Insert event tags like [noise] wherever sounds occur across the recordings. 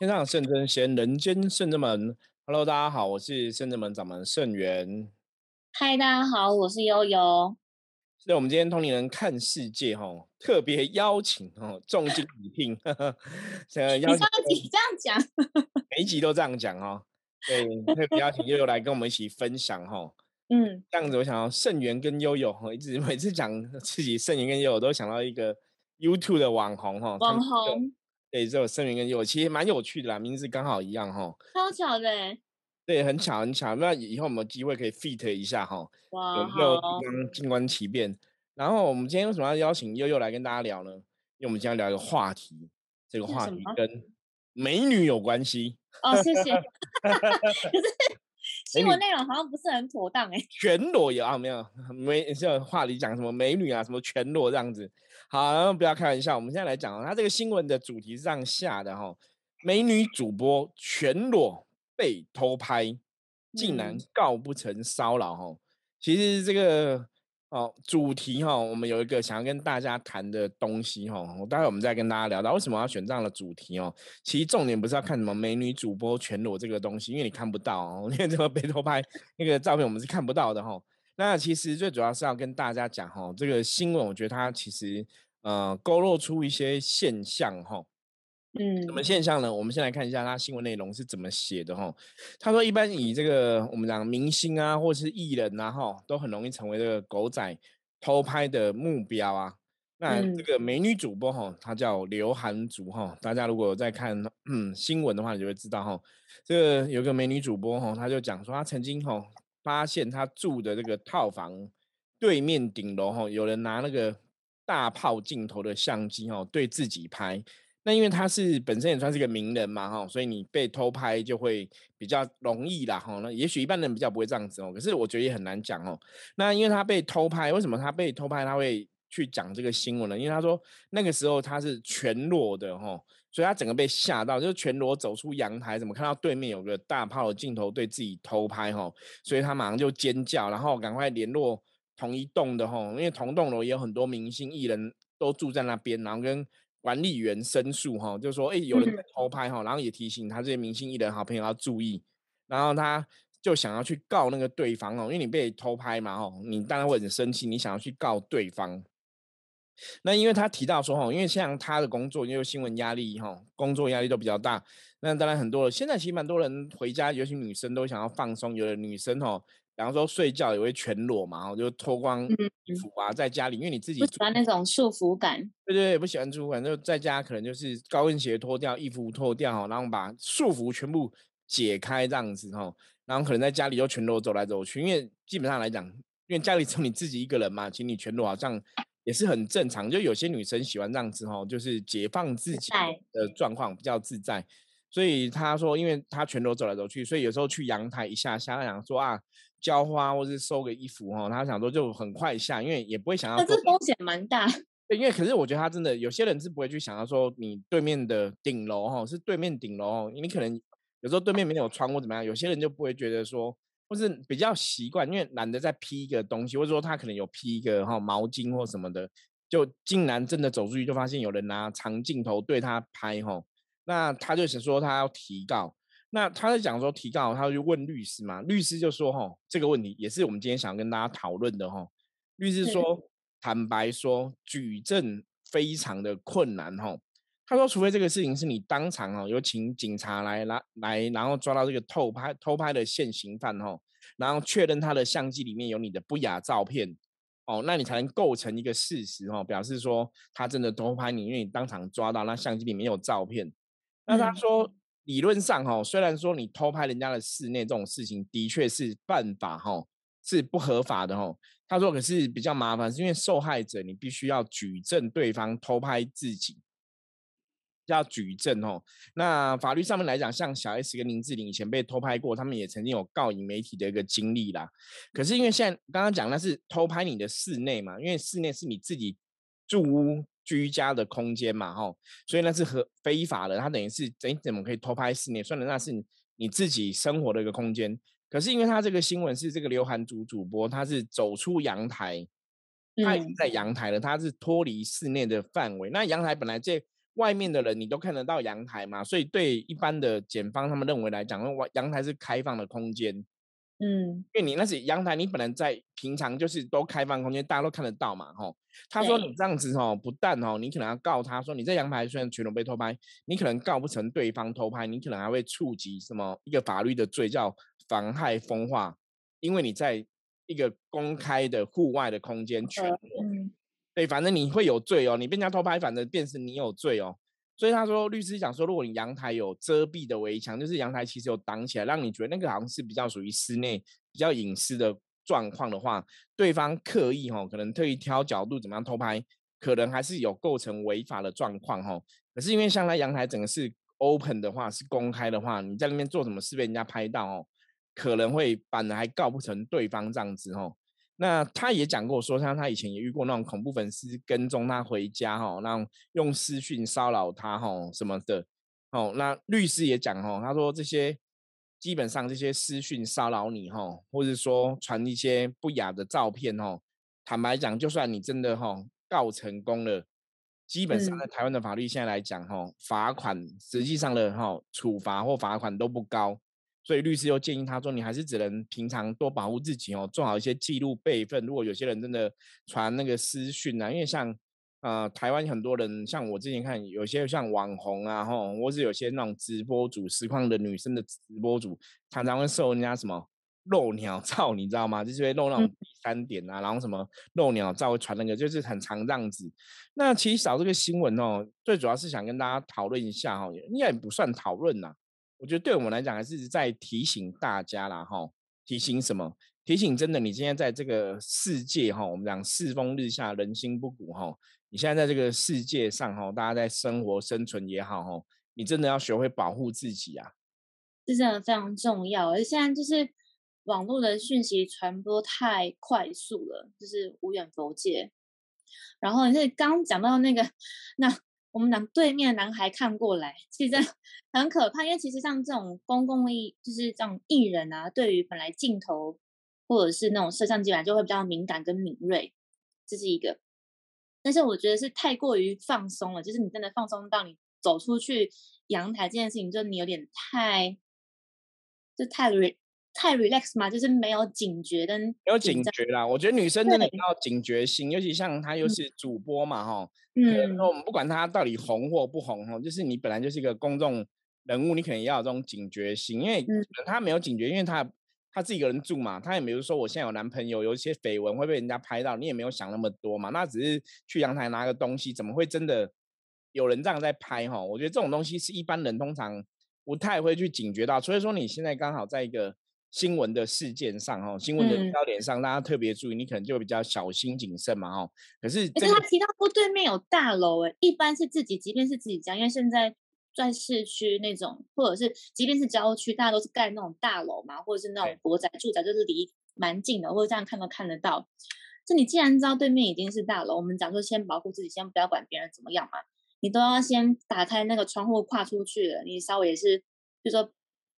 天上圣真仙，人间圣真门。Hello，大家好，我是圣真门掌门圣元。嗨，大家好，我是悠悠。是我们今天通灵人看世界哈，特别邀请哈重金礼聘。[laughs] 你上集这样讲，[laughs] 每一集都这样讲哦。对，特别邀请悠悠来跟我们一起分享哈。嗯，这样子我想到圣元跟悠悠哈，一直每次讲自己圣元跟悠悠，都想到一个 YouTube 的网红哈。网红。对，这有声明跟有其实蛮有趣的啦，名字刚好一样哈，超巧的。对，很巧很巧。那以后我们有机会可以 fit 一下哈，哇，有刚静观其变。然后我们今天为什么要邀请悠悠来跟大家聊呢？因为我们今天聊一个话题，这个话题跟美女有关系。哦，谢谢。可 [laughs] 是新闻内容好像不是很妥当哎。[laughs] 全裸有啊？没有，没这话里讲什么美女啊，什么全裸这样子。好，不要开玩笑。我们现在来讲哦，他这个新闻的主题是这样下的哈：美女主播全裸被偷拍，竟然告不成骚扰哈。其实这个哦主题哈，我们有一个想要跟大家谈的东西哈。待会我们再跟大家聊到为什么要选这样的主题哦。其实重点不是要看什么美女主播全裸这个东西，因为你看不到哦，因为这个被偷拍那个照片我们是看不到的哈。那其实最主要是要跟大家讲哈，这个新闻我觉得它其实呃勾勒出一些现象哈，嗯，什么现象呢？我们先来看一下他新闻内容是怎么写的哈。他说，一般以这个我们讲明星啊，或是艺人啊，哈，都很容易成为这个狗仔偷拍的目标啊。那这个美女主播哈，她叫刘涵竹哈，大家如果在看嗯新闻的话，你就会知道哈，这个有个美女主播哈，她就讲说她曾经哈。发现她住的这个套房对面顶楼哈，有人拿那个大炮镜头的相机哈对自己拍。那因为他是本身也算是个名人嘛哈，所以你被偷拍就会比较容易啦哈。那也许一般人比较不会这样子哦，可是我觉得也很难讲哦。那因为他被偷拍，为什么他被偷拍他会去讲这个新闻呢？因为他说那个时候他是全裸的哈。所以他整个被吓到，就是全裸走出阳台，怎么看到对面有个大炮的镜头对自己偷拍哈？所以他马上就尖叫，然后赶快联络同一栋的哈，因为同栋楼也有很多明星艺人都住在那边，然后跟管理员申诉哈，就说哎有人在偷拍哈，然后也提醒他这些明星艺人好朋友要注意，然后他就想要去告那个对方哦，因为你被偷拍嘛哈，你当然会很生气，你想要去告对方。那因为他提到说哈，因为像他的工作，因为新闻压力哈，工作压力都比较大。那当然很多，现在其实蛮多人回家，尤其女生都想要放松。有的女生哈，比方说睡觉也会全裸嘛，然后，就脱光衣服啊，在家里，因为你自己不喜欢那种束缚感。对对，不喜欢束缚感，就在家可能就是高跟鞋脱掉，衣服脱掉，然后把束缚全部解开这样子哈，然后可能在家里就全裸走来走去，因为基本上来讲，因为家里只有你自己一个人嘛，请你全裸好像。也是很正常，就有些女生喜欢这样子哈，就是解放自己的状况比较自在。所以她说，因为她全裸走来走去，所以有时候去阳台一下下，他想说啊，浇花或是收个衣服哈，他想说就很快下，因为也不会想要。但是风险蛮大。[laughs] 对，因为可是我觉得他真的有些人是不会去想到说，你对面的顶楼哈是对面顶楼，你可能有时候对面没有窗或怎么样，有些人就不会觉得说。或是比较习惯，因为懒得再披一个东西，或者说他可能有披一个哈毛巾或什么的，就竟然真的走出去，就发现有人拿长镜头对他拍哈，那他就想说他要提告，那他在讲说提告，他就问律师嘛，律师就说哈这个问题也是我们今天想跟大家讨论的哈，律师说坦白说举证非常的困难哈。他说：“除非这个事情是你当场哦，有请警察来来来，然后抓到这个偷拍偷拍的现行犯哦，然后确认他的相机里面有你的不雅照片哦，那你才能构成一个事实哦，表示说他真的偷拍你，因为你当场抓到那相机里面有照片。那他说理论上哈，虽然说你偷拍人家的室内这种事情的确是犯法哈，是不合法的哈。他说可是比较麻烦，是因为受害者你必须要举证对方偷拍自己。”要举证哦。那法律上面来讲，像小 S 跟林志玲以前被偷拍过，他们也曾经有告赢媒体的一个经历啦。可是因为现在刚刚讲那是偷拍你的室内嘛，因为室内是你自己住屋居家的空间嘛，吼，所以那是合非法的。他等于是怎怎么可以偷拍室内？算的那是你自己生活的一个空间。可是因为他这个新闻是这个刘涵主主播，他是走出阳台，他已经在阳台了，他是脱离室内的范围。那阳台本来这外面的人你都看得到阳台嘛，所以对一般的检方他们认为来讲，外阳台是开放的空间。嗯，因为你那是阳台，你本来在平常就是都开放空间，大家都看得到嘛，吼。他说你这样子哦，不但哦，你可能要告他说你在阳台虽然全都被偷拍，你可能告不成对方偷拍，你可能还会触及什么一个法律的罪叫妨害风化，因为你在一个公开的户外的空间全裸，对，反正你会有罪哦，你被人家偷拍，反正便是你有罪哦。所以他说，律师讲说，如果你阳台有遮蔽的围墙，就是阳台其实有挡起来，让你觉得那个好像是比较属于室内、比较隐私的状况的话，对方刻意哈，可能特意挑角度怎么样偷拍，可能还是有构成违法的状况哈。可是因为像那阳台整个是 open 的话，是公开的话，你在那边做什么事被人家拍到哦，可能会反而还告不成对方这样子哦。那他也讲过，说像他以前也遇过那种恐怖粉丝跟踪他回家，哈，那用私讯骚扰他，哈，什么的，哦，那律师也讲，哦，他说这些基本上这些私讯骚扰你，哈，或者说传一些不雅的照片，哦，坦白讲，就算你真的哈告成功了，基本上在台湾的法律现在来讲，哈，罚款实际上的哈处罚或罚款都不高。所以律师又建议他说：“你还是只能平常多保护自己哦，做好一些记录备份。如果有些人真的传那个私讯啊，因为像呃台湾很多人，像我之前看有些像网红啊，吼，或是有些那种直播主实况的女生的直播主，常常会受人家什么露鸟照，你知道吗？就是会露那种第三点啊，然后什么露鸟照会传那个，就是很常这样子。那其实找这个新闻哦，最主要是想跟大家讨论一下哈，应该也不算讨论呐。”我觉得对我们来讲，还是在提醒大家啦，哈，提醒什么？提醒真的，你今天在这个世界，哈，我们讲世风日下，人心不古，哈，你现在在这个世界上，哈，大家在生活生存也好，哈，你真的要学会保护自己啊，这真的非常重要。而现在就是网络的讯息传播太快速了，就是无远弗届。然后你是刚讲到那个 [laughs] 那。我们男对面的男孩看过来，其实很可怕，因为其实像这种公共艺，就是这种艺人啊，对于本来镜头或者是那种摄像机来就会比较敏感跟敏锐，这是一个。但是我觉得是太过于放松了，就是你真的放松到你走出去阳台这件事情，就你有点太，就太太 relax 嘛，就是没有警觉跟没有警觉啦。我觉得女生真的要警觉性，尤其像她又是主播嘛，哈。嗯，说我们不管她到底红或不红哈，就是你本来就是一个公众人物，你可能要有这种警觉性，因为她没有警觉，因为她她自己一个人住嘛，她也没有说我现在有男朋友，有一些绯闻会被人家拍到，你也没有想那么多嘛，那只是去阳台拿个东西，怎么会真的有人这样在拍哈？我觉得这种东西是一般人通常不太会去警觉到，所以说你现在刚好在一个。新闻的事件上，哈，新闻的焦点上，大家特别注意，你可能就比较小心谨慎嘛，哈。可是，可是他提到过对面有大楼，哎，一般是自己，即便是自己家，因为现在在市区那种，或者是即便是郊区，大家都是盖那种大楼嘛，或者是那种国宅住宅，就是离蛮近的，或者这样看都看得到。这你既然知道对面已经是大楼，我们讲说先保护自己，先不要管别人怎么样嘛，你都要先打开那个窗户跨出去了，你稍微也是，就说。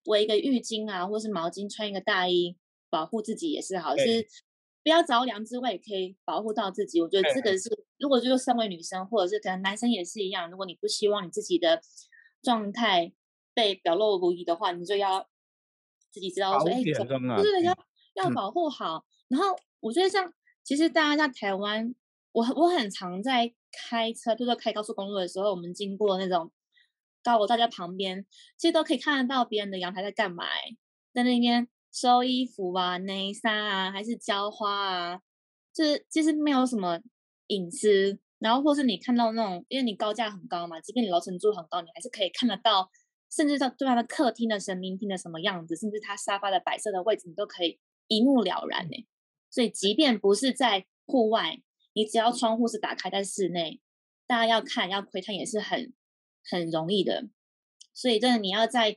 围一个浴巾啊，或是毛巾，穿一个大衣，保护自己也是好。是不要着凉之外，也可以保护到自己。我觉得这个是，如果就是身为女生，或者是可能男生也是一样。如果你不希望你自己的状态被表露无遗的话，你就要自己知道说，哎，就是要要保护好。然后我觉得像，其实大家在台湾，我我很常在开车，就是开高速公路的时候，我们经过那种。到我大家旁边，其实都可以看得到别人的阳台在干嘛，在那边收衣服啊、内衫啊，还是浇花啊，就是其实没有什么隐私。然后或是你看到那种，因为你高架很高嘛，即便你楼层住很高，你还是可以看得到，甚至到对方的客厅的神明厅的什么样子，甚至他沙发的摆设的位置，你都可以一目了然呢。所以即便不是在户外，你只要窗户是打开在室内，大家要看要窥探也是很。很容易的，所以真的你要在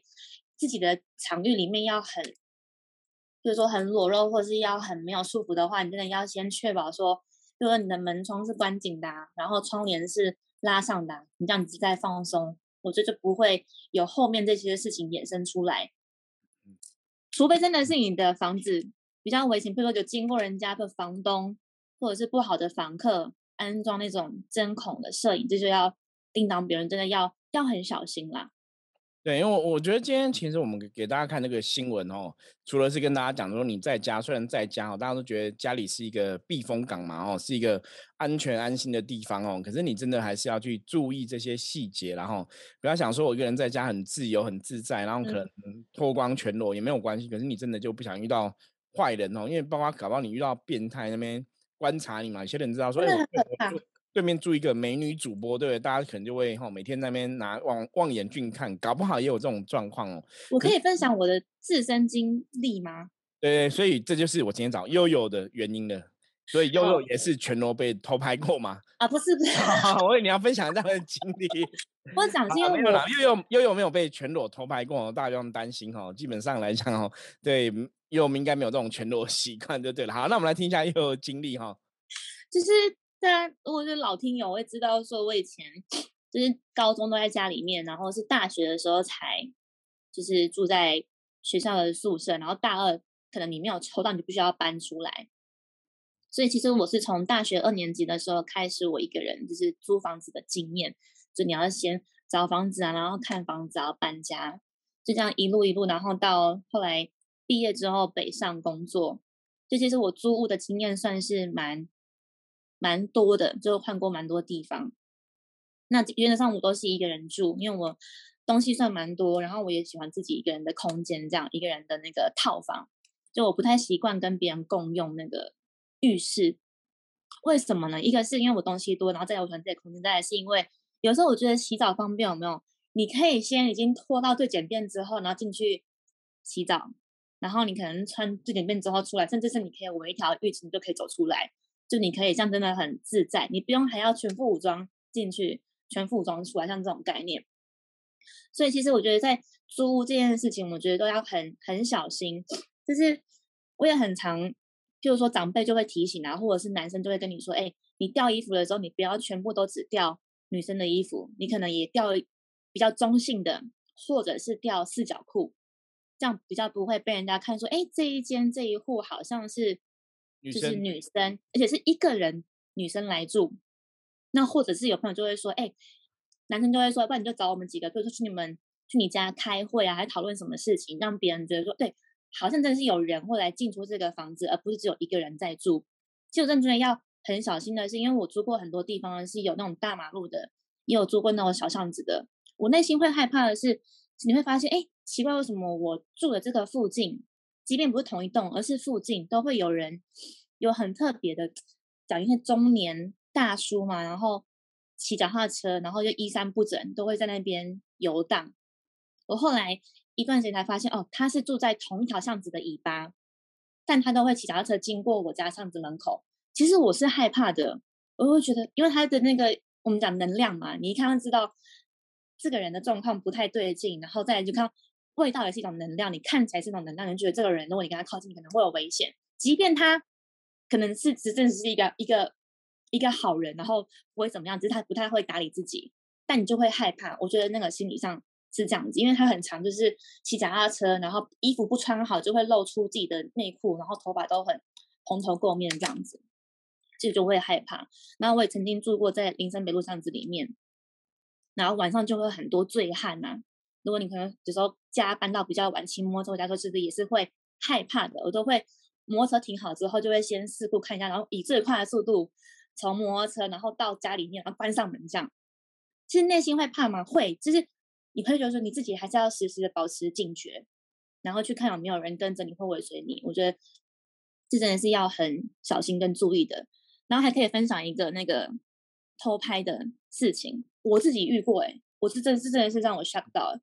自己的场域里面要很，就是说很裸露，或是要很没有束缚的话，你真的要先确保说，就说你的门窗是关紧的，然后窗帘是拉上的，你这样子在放松，我觉得就不会有后面这些事情衍生出来。除非真的是你的房子比较危险，比如说就经过人家的房东或者是不好的房客安装那种针孔的摄影，这就要。叮当别人，真的要要很小心啦。对，因为我我觉得今天其实我们给给大家看那个新闻哦，除了是跟大家讲说你在家，虽然在家哦，大家都觉得家里是一个避风港嘛哦，是一个安全安心的地方哦，可是你真的还是要去注意这些细节，然后不要想说我一个人在家很自由很自在，然后可能脱光全裸也没有关系，可是你真的就不想遇到坏人哦，因为包括搞不好你遇到变态那边观察你嘛，有些人知道说。对面住一个美女主播，对不对？大家可能就会哈，每天那边拿望望远镜看，搞不好也有这种状况哦。我可以分享我的自身经历吗？对，所以这就是我今天找悠悠的原因了。所以悠悠也是全裸被偷拍过吗？啊，不是不是，[laughs] 我以为你要分享这样的经历。[laughs] 我讲是因为悠悠悠悠没有被全裸偷拍过，大家不用担心哦。基本上来讲哦，对悠悠应该没有这种全裸 [laughs] 习惯就对了。好，那我们来听一下悠悠经历哈。就是。然，如果是老听友会知道，说我以前就是高中都在家里面，然后是大学的时候才就是住在学校的宿舍，然后大二可能你没有抽到，你就必须要搬出来。所以其实我是从大学二年级的时候开始，我一个人就是租房子的经验，就你要先找房子啊，然后看房子，然后搬家，就这样一路一路，然后到后来毕业之后北上工作，就其实我租屋的经验算是蛮。蛮多的，就换过蛮多地方。那原则上我都是一个人住，因为我东西算蛮多，然后我也喜欢自己一个人的空间，这样一个人的那个套房。就我不太习惯跟别人共用那个浴室，为什么呢？一个是因为我东西多，然后再有团自己的空间；再来是因为有时候我觉得洗澡方便，有没有？你可以先已经拖到最简便之后，然后进去洗澡，然后你可能穿最简便之后出来，甚至是你可以围一条浴巾就可以走出来。就你可以像真的很自在，你不用还要全副武装进去，全副武装出来，像这种概念。所以其实我觉得在租屋这件事情，我觉得都要很很小心。就是我也很常，就是说长辈就会提醒啊，或者是男生就会跟你说，哎，你掉衣服的时候，你不要全部都只掉女生的衣服，你可能也掉比较中性的，或者是掉四角裤，这样比较不会被人家看说，哎，这一间这一户好像是。就是女生，而且是一个人女生来住，那或者是有朋友就会说，哎，男生就会说，不然你就找我们几个，比如说去你们去你家开会啊，还讨论什么事情，让别人觉得说，对，好像真的是有人会来进出这个房子，而不是只有一个人在住。其实真的要很小心的是，因为我住过很多地方是有那种大马路的，也有住过那种小巷子的。我内心会害怕的是，你会发现，哎，奇怪，为什么我住的这个附近？即便不是同一栋，而是附近都会有人有很特别的，讲一些中年大叔嘛，然后骑脚踏车，然后就衣衫不整，都会在那边游荡。我后来一段时间才发现，哦，他是住在同一条巷子的尾巴，但他都会骑脚踏车经过我家巷子门口。其实我是害怕的，我会觉得，因为他的那个我们讲能量嘛，你一看就知道这个人的状况不太对劲，然后再来就看。味道也是一种能量，你看起来是一种能量，你觉得这个人，如果你跟他靠近，可能会有危险。即便他可能是只正是一个一个一个好人，然后不会怎么样，只是他不太会打理自己，但你就会害怕。我觉得那个心理上是这样子，因为他很长，就是骑脚踏车，然后衣服不穿好就会露出自己的内裤，然后头发都很蓬头垢面这样子，这就会害怕。然后我也曾经住过在林森北路巷子里面，然后晚上就会很多醉汉呐。如果你可能有时候家搬到比较晚，骑摩托车回家，说其实也是会害怕的。我都会摩托车停好之后，就会先四顾看一下，然后以最快的速度从摩托车，然后到家里面，然后关上门这样。其实内心会怕吗？会，就是你会觉得说你自己还是要时时的保持警觉，然后去看有没有人跟着你，会尾随你。我觉得这真的是要很小心跟注意的。然后还可以分享一个那个偷拍的事情，我自己遇过，哎，我是真是真的是让我 shock 到。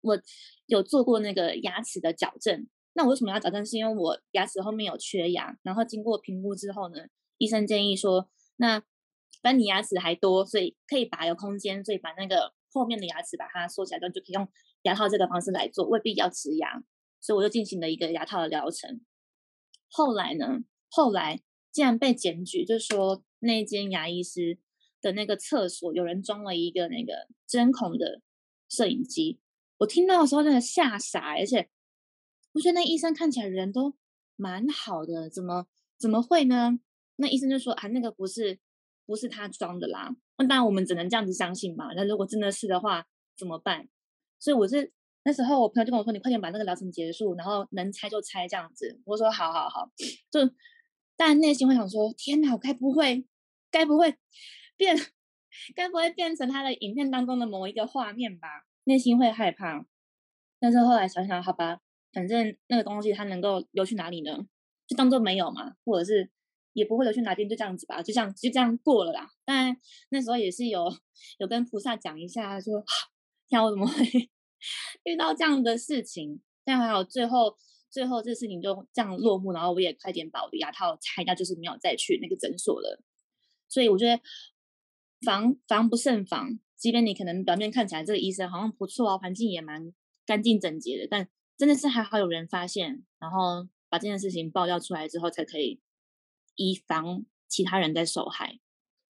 我有做过那个牙齿的矫正，那我为什么要矫正？是因为我牙齿后面有缺牙，然后经过评估之后呢，医生建议说，那反正你牙齿还多，所以可以拔有空间，所以把那个后面的牙齿把它缩起来，之后就可以用牙套这个方式来做，未必要植牙，所以我就进行了一个牙套的疗程。后来呢，后来竟然被检举，就是说那间牙医师的那个厕所有人装了一个那个针孔的摄影机。我听到的时候真的吓傻，而且我觉得那医生看起来人都蛮好的，怎么怎么会呢？那医生就说啊，那个不是不是他装的啦，那当然我们只能这样子相信嘛。那如果真的是的话，怎么办？所以我是那时候我朋友就跟我说：“你快点把那个疗程结束，然后能拆就拆这样子。”我说：“好好好。”就但内心会想说：“天哪，我该不会，该不会变，[laughs] 该不会变成他的影片当中的某一个画面吧？”内心会害怕。但是后来想想，好吧，反正那个东西它能够流去哪里呢？就当做没有嘛，或者是也不会流去哪边，就这样子吧，就这样就这样过了啦。但那时候也是有有跟菩萨讲一下，说天，我怎么会 [laughs] 遇到这样的事情？但还好，最后最后这事情就这样落幕，然后我也快点把我的牙套拆掉，就是没有再去那个诊所了。所以我觉得防防不胜防，即便你可能表面看起来这个医生好像不错啊，环境也蛮。干净整洁的，但真的是还好有人发现，然后把这件事情爆料出来之后，才可以以防其他人在受害。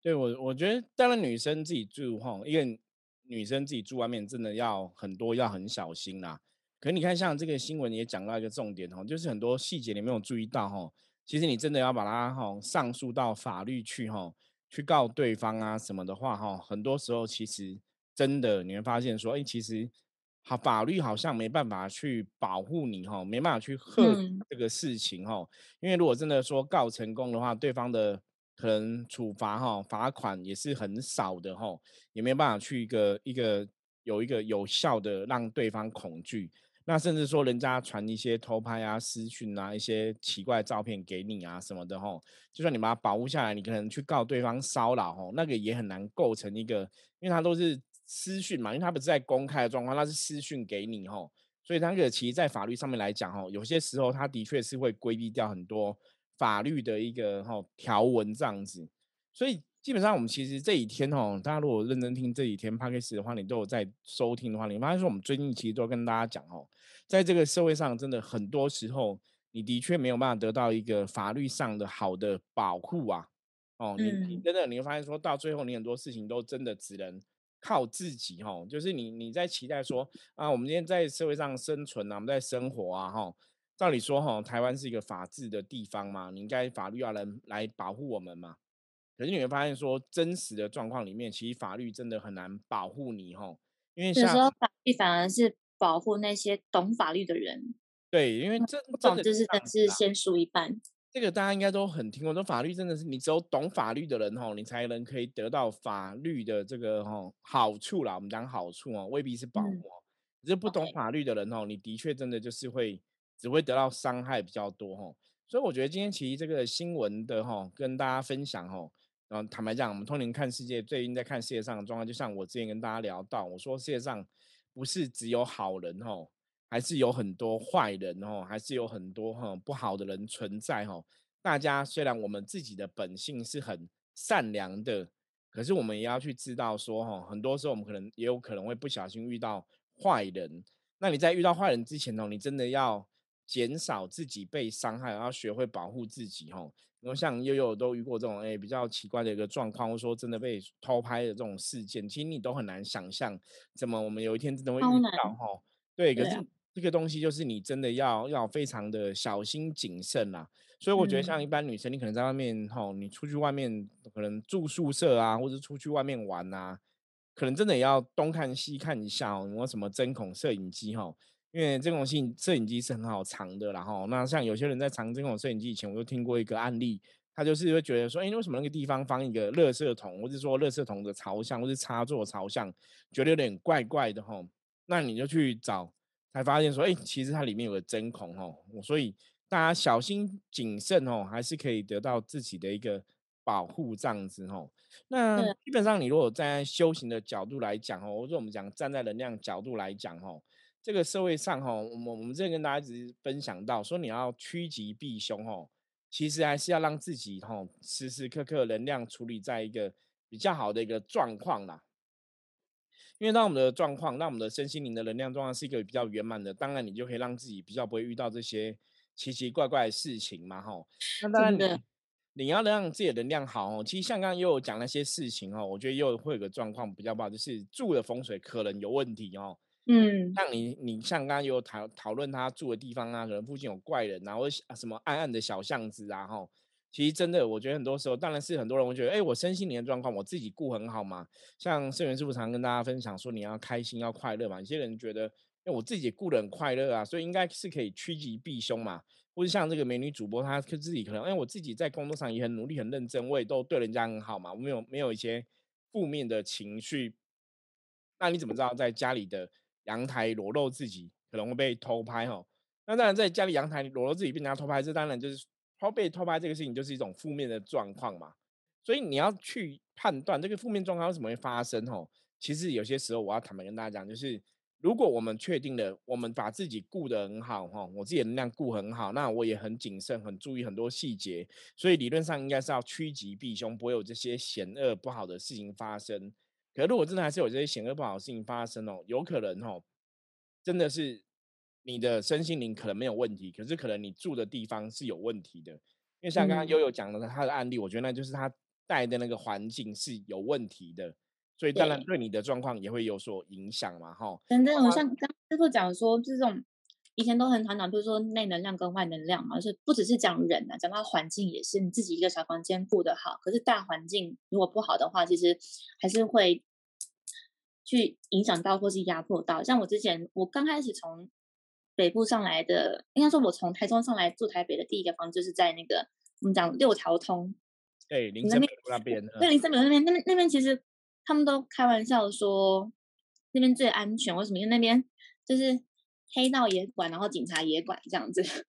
对我，我觉得当然女生自己住哈，因为女生自己住外面真的要很多要很小心啦。可你看，像这个新闻也讲到一个重点哈，就是很多细节你没有注意到哈，其实你真的要把它哈上诉到法律去哈，去告对方啊什么的话哈，很多时候其实真的你会发现说，哎，其实。好，法律好像没办法去保护你哈，没办法去贺这个事情哈。因为如果真的说告成功的话，对方的可能处罚哈，罚款也是很少的哈，也没办法去一个一个有一个有效的让对方恐惧。那甚至说人家传一些偷拍啊、私讯啊、一些奇怪照片给你啊什么的哈，就算你把它保护下来，你可能去告对方骚扰哈，那个也很难构成一个，因为他都是。私讯嘛，因为他不是在公开的状况，他是私讯给你吼，所以那个其实，在法律上面来讲吼，有些时候他的确是会规避掉很多法律的一个吼条文这样子。所以基本上我们其实这几天吼，大家如果认真听这几天 p o d c a 的话，你都有在收听的话，你发现说我们最近其实都跟大家讲哦，在这个社会上，真的很多时候你的确没有办法得到一个法律上的好的保护啊。哦，你你真的你会发现说到最后，你很多事情都真的只能。靠自己哈，就是你你在期待说啊，我们今天在社会上生存啊，我们在生活啊哈。照理说哈，台湾是一个法治的地方嘛，你应该法律要来来保护我们嘛。可是你会发现说，真实的状况里面，其实法律真的很难保护你哈。因为有时候法律反而是保护那些懂法律的人。对，因为这懂就是真是先输一半。这个大家应该都很听过，说法律真的是你只有懂法律的人吼，你才能可以得到法律的这个吼好处啦。我们讲好处哦，未必是保护。只是不懂法律的人吼，你的确真的就是会只会得到伤害比较多吼。所以我觉得今天其实这个新闻的吼，跟大家分享吼，然后坦白讲，我们通灵看世界，最近在看世界上的状况，就像我之前跟大家聊到，我说世界上不是只有好人吼。还是有很多坏人哦，还是有很多哈不好的人存在哈。大家虽然我们自己的本性是很善良的，可是我们也要去知道说哈，很多时候我们可能也有可能会不小心遇到坏人。那你在遇到坏人之前哦，你真的要减少自己被伤害，要学会保护自己哈。因为像悠悠都遇过这种哎比较奇怪的一个状况，或者说真的被偷拍的这种事件，其实你都很难想象，怎么我们有一天真的会遇到哈。对，可是。这个东西就是你真的要要非常的小心谨慎啦，所以我觉得像一般女生，你可能在外面吼，你出去外面可能住宿舍啊，或者出去外面玩啊，可能真的也要东看西看一下哦，有什么针孔摄影机哈，因为针孔性摄影机是很好藏的，然后那像有些人在藏针孔摄影机以前，我就听过一个案例，他就是会觉得说，哎，为什么那个地方放一个垃圾桶，或者说垃圾桶的朝向或是插座朝向，觉得有点怪怪的哈，那你就去找。才发现说，哎，其实它里面有个针孔哦，所以大家小心谨慎哦，还是可以得到自己的一个保护这样子哦。那基本上你如果在修行的角度来讲哦，或者我们讲站在能量角度来讲哦，这个社会上哈，我们我们之前跟大家一直分享到说，你要趋吉避凶哦，其实还是要让自己哈时时刻刻能量处理在一个比较好的一个状况啦。因为当我们的状况，让我们的身心灵的能量状况是一个比较圆满的，当然你就可以让自己比较不会遇到这些奇奇怪怪的事情嘛，吼。那当然你你要让自己的能量好哦。其实像刚刚又有讲那些事情哦，我觉得又会有个状况比较不好，就是住的风水可能有问题哦。嗯。像你你像刚刚有讨讨论他住的地方啊，可能附近有怪人啊，或者什么暗暗的小巷子啊，吼。其实真的，我觉得很多时候，当然是很多人会觉得，哎，我身心灵的状况我自己顾很好嘛。像圣元师傅常跟大家分享说，你要开心，要快乐嘛。有些人觉得，哎，我自己顾得很快乐啊，所以应该是可以趋吉避凶嘛。或者像这个美女主播，她自己可能，哎，我自己在工作上也很努力、很认真，我也都对人家很好嘛，我没有没有一些负面的情绪。那你怎么知道在家里的阳台裸露自己可能会被偷拍？哈，那当然在家里阳台裸露自己被人家偷拍，这当然就是。偷被偷拍这个事情就是一种负面的状况嘛，所以你要去判断这个负面状况为什么会发生哦。其实有些时候我要坦白跟大家讲，就是如果我们确定了我们把自己顾得很好哈，我自己的能量顾很好，那我也很谨慎，很注意很多细节，所以理论上应该是要趋吉避凶，不会有这些险恶不好的事情发生。可如果真的还是有这些险恶不好的事情发生哦，有可能哦，真的是。你的身心灵可能没有问题，可是可能你住的地方是有问题的。因为像刚刚悠悠讲的他的案例，我觉得那就是他带的那个环境是有问题的，所以当然对你的状况也会有所影响嘛，哈。等等，我像刚师傅讲说，这种以前都很常讲，比如说内能量跟外能量嘛，就是不只是讲人啊，讲到环境也是，你自己一个小房间顾得好，可是大环境如果不好的话，其实还是会去影响到或是压迫到。像我之前，我刚开始从北部上来的，应该说，我从台中上来住台北的第一个房就是在那个我们讲六条通，对，林森北路那边。对，林森北路那边，那边那边其实他们都开玩笑说那边最安全，为什么？因为那边就是黑道也管，然后警察也管这样子。[laughs]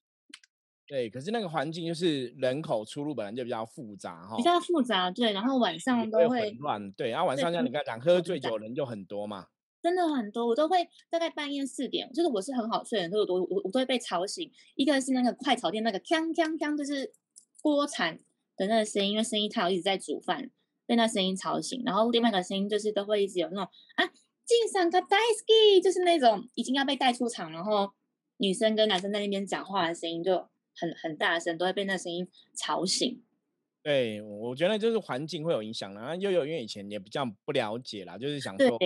对，可是那个环境就是人口出入本来就比较复杂哈，比较复杂，对，然后晚上都会乱，对，然后晚上像你刚才讲，喝醉酒人就很多嘛。真的很多，我都会大概半夜四点，就是我是很好睡的，所以我我我都会被吵醒。一个是那个快炒店那个锵锵锵，就是锅铲的那个声音，因为声音太好一直在煮饭，被那声音吵醒。然后另外一个声音就是都会一直有那种啊，进上个 Daisy，就是那种已经要被带出场，然后女生跟男生在那边讲话的声音就很很大声，都会被那声音吵醒。对，我觉得就是环境会有影响啦。又有因为以前也比较不了解啦，就是想说。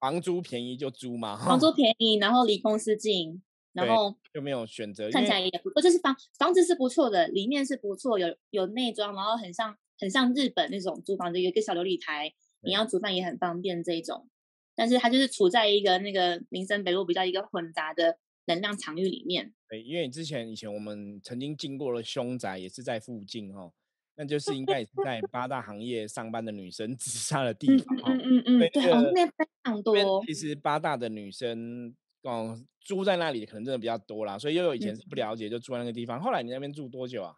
房租便宜就租嘛，房租便宜，然后离公司近，然后就没有选择。看起来也不错，就是房房子是不错的，里面是不错，有有内装，然后很像很像日本那种租房子，有一个小琉璃台，你要煮饭也很方便这一种。但是它就是处在一个那个民生北路比较一个混杂的能量场域里面。对，因为之前以前我们曾经经过了凶宅，也是在附近哦。那就是应该也是在八大行业上班的女生 [laughs] 自杀的地方嗯嗯嗯，对，那边非常多。其实八大的女生哦，住在那里可能真的比较多啦。所以悠悠以前是不了解，就住在那个地方。后来你那边住多久啊？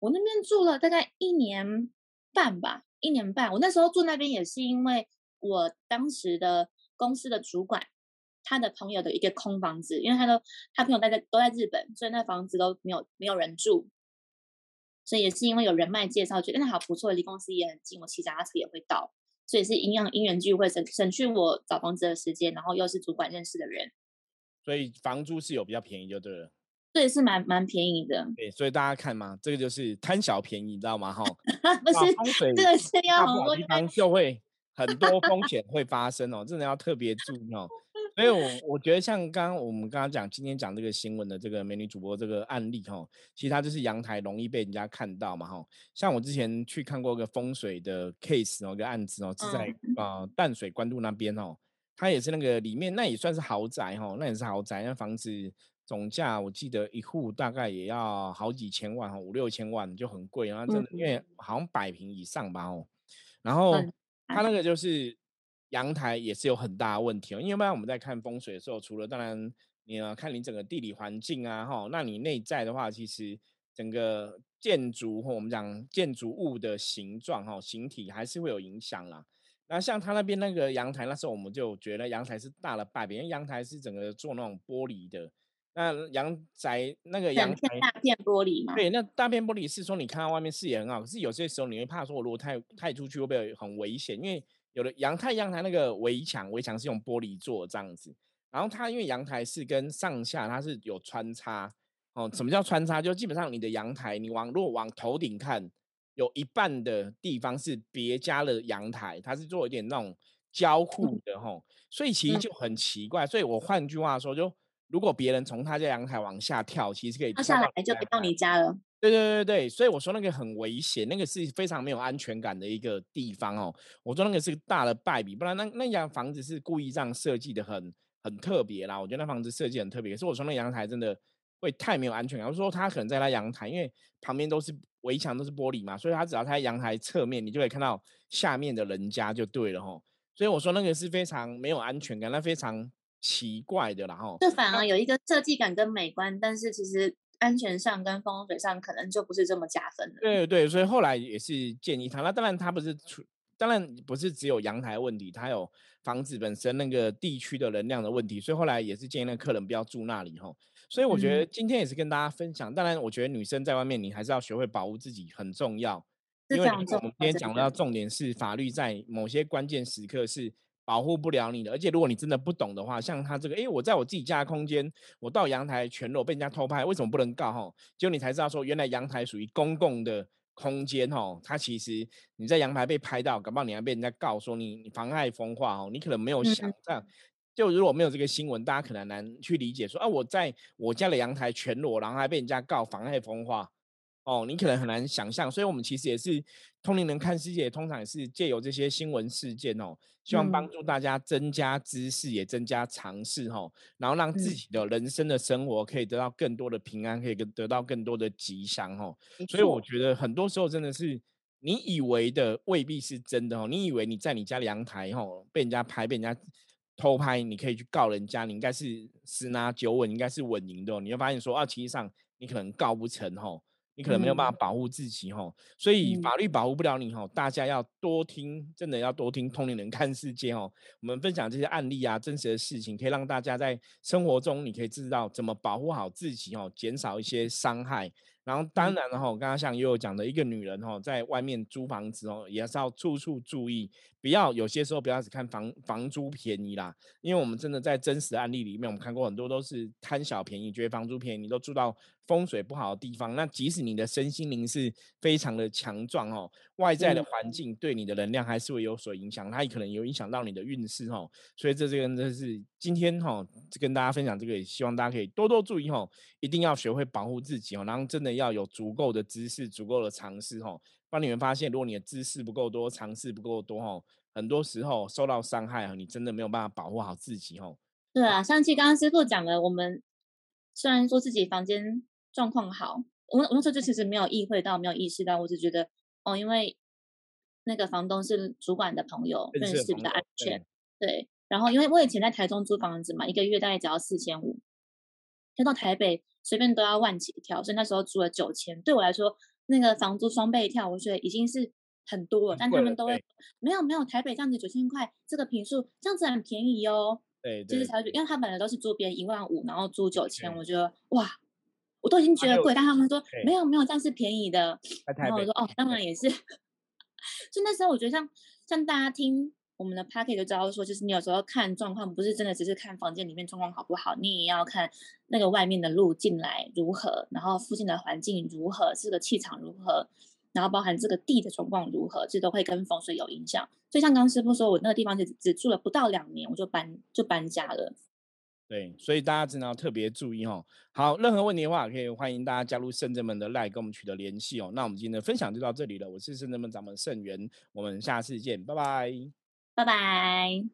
我那边住了大概一年半吧，一年半。我那时候住那边也是因为我当时的公司的主管，他的朋友的一个空房子，因为他都他朋友在在都在日本，所以那房子都没有没有人住。所以也是因为有人脉介绍，觉得那好不错，离公司也很近，我骑脚踏车也会到，所以是因样因缘聚会省省去我找房子的时间，然后又是主管认识的人，所以房租是有比较便宜就对了。对，是蛮蛮便宜的。对，所以大家看嘛，这个就是贪小便宜，你知道吗？哈，[laughs] 不是，这个是要很多地方就会很多风险会发生哦，真的要特别注意哦。所以，我我觉得像刚刚我们刚刚讲，今天讲这个新闻的这个美女主播这个案例哈，其实它就是阳台容易被人家看到嘛哈。像我之前去看过一个风水的 case 哦，一个案子哦，是在啊淡水关渡那边哦，它也是那个里面那也算是豪宅哈，那也是豪宅，那房子总价我记得一户大概也要好几千万哈，五六千万就很贵，然后真的因为好像百平以上吧哦，然后它那个就是。阳台也是有很大的问题哦，因为一般我们在看风水的时候，除了当然你要看你整个地理环境啊，哈，那你内在的话，其实整个建筑或我们讲建筑物的形状哈，形体还是会有影响啦。那像他那边那个阳台，那时候我们就觉得阳台是大了半边，因为阳台是整个做那种玻璃的。那阳宅那个阳台大片玻璃嘛？对，那大片玻璃是说你看到外面视野很好，可是有些时候你会怕说，我如果太太出去会不会很危险？因为有的阳台，阳台那个围墙，围墙是用玻璃做这样子。然后它因为阳台是跟上下它是有穿插哦。什么叫穿插？就基本上你的阳台，你往如果往头顶看，有一半的地方是别家的阳台，它是做一点那种交互的吼。所以其实就很奇怪。所以我换句话说，就如果别人从他家阳台往下跳，其实可以跳下来就到你家了。对对对对，所以我说那个很危险，那个是非常没有安全感的一个地方哦。我说那个是大的败笔，不然那那家房子是故意这样设计的很很特别啦。我觉得那房子设计很特别，可是我说那阳台真的会太没有安全感。我说他可能在他阳台，因为旁边都是围墙都是玻璃嘛，所以他只要在阳台侧面，你就可以看到下面的人家就对了吼。所以我说那个是非常没有安全感，那非常奇怪的啦吼。这反而有一个设计感跟美观，但是其实安全上跟风水上可能就不是这么加分的。对对，所以后来也是建议他。那当然他不是出，当然不是只有阳台问题，他有房子本身那个地区的能量的问题，所以后来也是建议那客人不要住那里吼。所以我觉得今天也是跟大家分享。当然，我觉得女生在外面你还是要学会保护自己，很重要。因为我们今天讲到重点是法律在某些关键时刻是保护不了你的，而且如果你真的不懂的话，像他这个，哎，我在我自己家的空间，我到阳台全裸被人家偷拍，为什么不能告？哈，结果你才知道说，原来阳台属于公共的空间，哈，它其实你在阳台被拍到，搞不好你还被人家告说你你妨碍风化，哦，你可能没有想这样。就如果没有这个新闻，大家可能难去理解说，啊，我在我家的阳台全裸，然后还被人家告妨碍风化。哦，你可能很难想象，所以我们其实也是通灵人看世界，通常也是借由这些新闻事件哦，希望帮助大家增加知识，也增加尝试哦，然后让自己的人生的生活可以得到更多的平安，可以得到更多的吉祥哦。所以我觉得很多时候真的是你以为的未必是真的哦，你以为你在你家阳台哈被人家拍，被人家偷拍，你可以去告人家，你应该是十拿九稳，应该是稳赢的，你会发现说啊，其实上你可能告不成哈。你可能没有办法保护自己哈，所以法律保护不了你哈。大家要多听，真的要多听同龄人看世界哦。我们分享这些案例啊，真实的事情，可以让大家在生活中，你可以知道怎么保护好自己哦，减少一些伤害。然后当然了哈，我刚刚像悠悠讲的一个女人哈，在外面租房子哦，也是要处处注意，不要有些时候不要只看房房租便宜啦，因为我们真的在真实的案例里面，我们看过很多都是贪小便宜，觉得房租便宜，都住到风水不好的地方。那即使你的身心灵是非常的强壮哦，外在的环境对你的能量还是会有所影响，它也可能有影响到你的运势哦。所以这这个真的是今天哈，跟大家分享这个，也希望大家可以多多注意哦，一定要学会保护自己哦，然后真的。要有足够的知识，足够的尝试，哦，帮你们发现，如果你的知识不够多，尝试不够多，哈，很多时候受到伤害，你真的没有办法保护好自己，哦。对啊，上期刚刚师傅讲了，我们虽然说自己房间状况好，我我那时候就其实没有意会到，没有意识到，我只觉得哦，因为那个房东是主管的朋友，认识比较安全，对。然后因为我以前在台中租房子嘛，一个月大概只要四千五，先到台北。随便都要万起跳，所以那时候租了九千，对我来说，那个房租双倍跳，我觉得已经是很多了。但他们都会没有没有，台北这样子九千块，这个平数这样子很便宜哦。对，就是才因为他本来都是租别人一万五，然后租九千，我觉得哇，我都已经觉得贵，但他们说没有没有，这样是便宜的。然后我说哦，当然也是。[laughs] 就那时候我觉得像像大家听。我们的 p a c k e t 就知道说，就是你有时候看状况，不是真的只是看房间里面状况好不好，你也要看那个外面的路进来如何，然后附近的环境如何，这个气场如何，然后包含这个地的状况如何，这都会跟风水有影响。所以像刚师傅说，我那个地方只只住了不到两年，我就搬就搬家了。对，所以大家真的要特别注意哦。好，任何问题的话，可以欢迎大家加入圣真门的 Line 跟我们取得联系哦。那我们今天的分享就到这里了，我是圣真门掌门圣元，我们下次见，拜拜。拜拜。